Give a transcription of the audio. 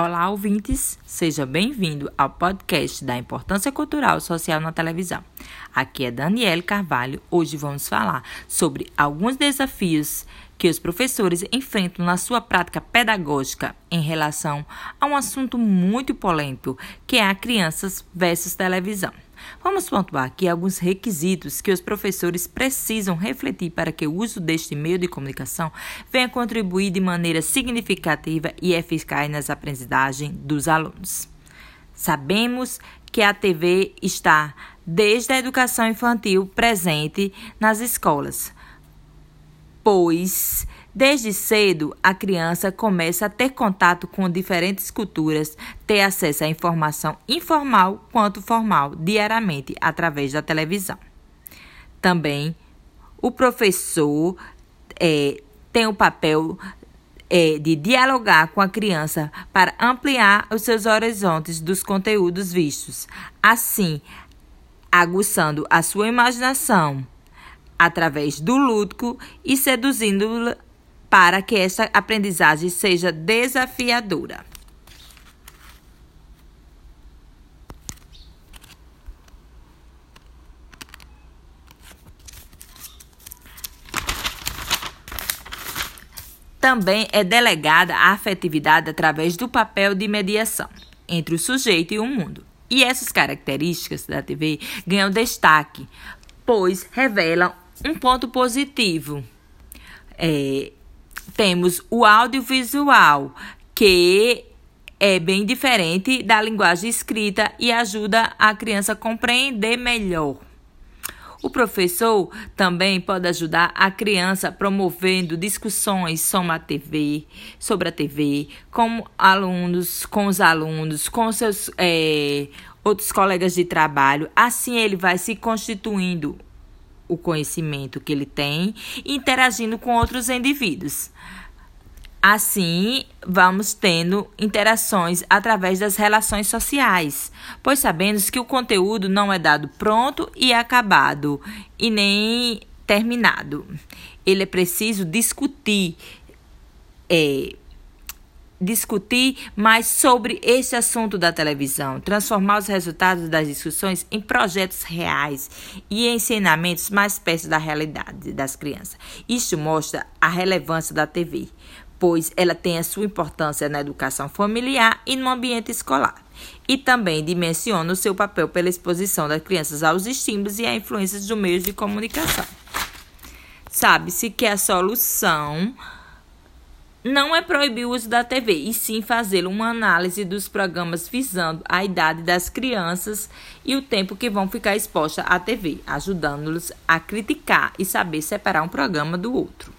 Olá, ouvintes! Seja bem-vindo ao podcast da Importância Cultural Social na Televisão. Aqui é Daniele Carvalho. Hoje vamos falar sobre alguns desafios que os professores enfrentam na sua prática pedagógica em relação a um assunto muito polêmico, que é a crianças versus televisão. Vamos pontuar aqui alguns requisitos que os professores precisam refletir para que o uso deste meio de comunicação venha contribuir de maneira significativa e eficaz nas aprendizagens dos alunos. Sabemos que a TV está desde a educação infantil presente nas escolas, pois Desde cedo, a criança começa a ter contato com diferentes culturas, ter acesso à informação informal quanto formal diariamente através da televisão. Também, o professor é, tem o papel é, de dialogar com a criança para ampliar os seus horizontes dos conteúdos vistos, assim aguçando a sua imaginação através do lúdico e seduzindo para que esta aprendizagem seja desafiadora. Também é delegada a afetividade através do papel de mediação entre o sujeito e o mundo. E essas características da TV ganham destaque, pois revelam um ponto positivo. É, temos o audiovisual, que é bem diferente da linguagem escrita e ajuda a criança a compreender melhor. O professor também pode ajudar a criança promovendo discussões sobre a TV, sobre a TV, com alunos, com os alunos, com seus é, outros colegas de trabalho. Assim ele vai se constituindo o conhecimento que ele tem, interagindo com outros indivíduos. Assim, vamos tendo interações através das relações sociais, pois sabemos que o conteúdo não é dado pronto e acabado, e nem terminado. Ele é preciso discutir é, discutir mais sobre esse assunto da televisão, transformar os resultados das discussões em projetos reais e ensinamentos mais perto da realidade das crianças. Isso mostra a relevância da TV, pois ela tem a sua importância na educação familiar e no ambiente escolar. E também dimensiona o seu papel pela exposição das crianças aos estímulos e a influências dos meios de comunicação. Sabe-se que a solução não é proibir o uso da TV, e sim fazer uma análise dos programas visando a idade das crianças e o tempo que vão ficar expostas à TV, ajudando-los a criticar e saber separar um programa do outro.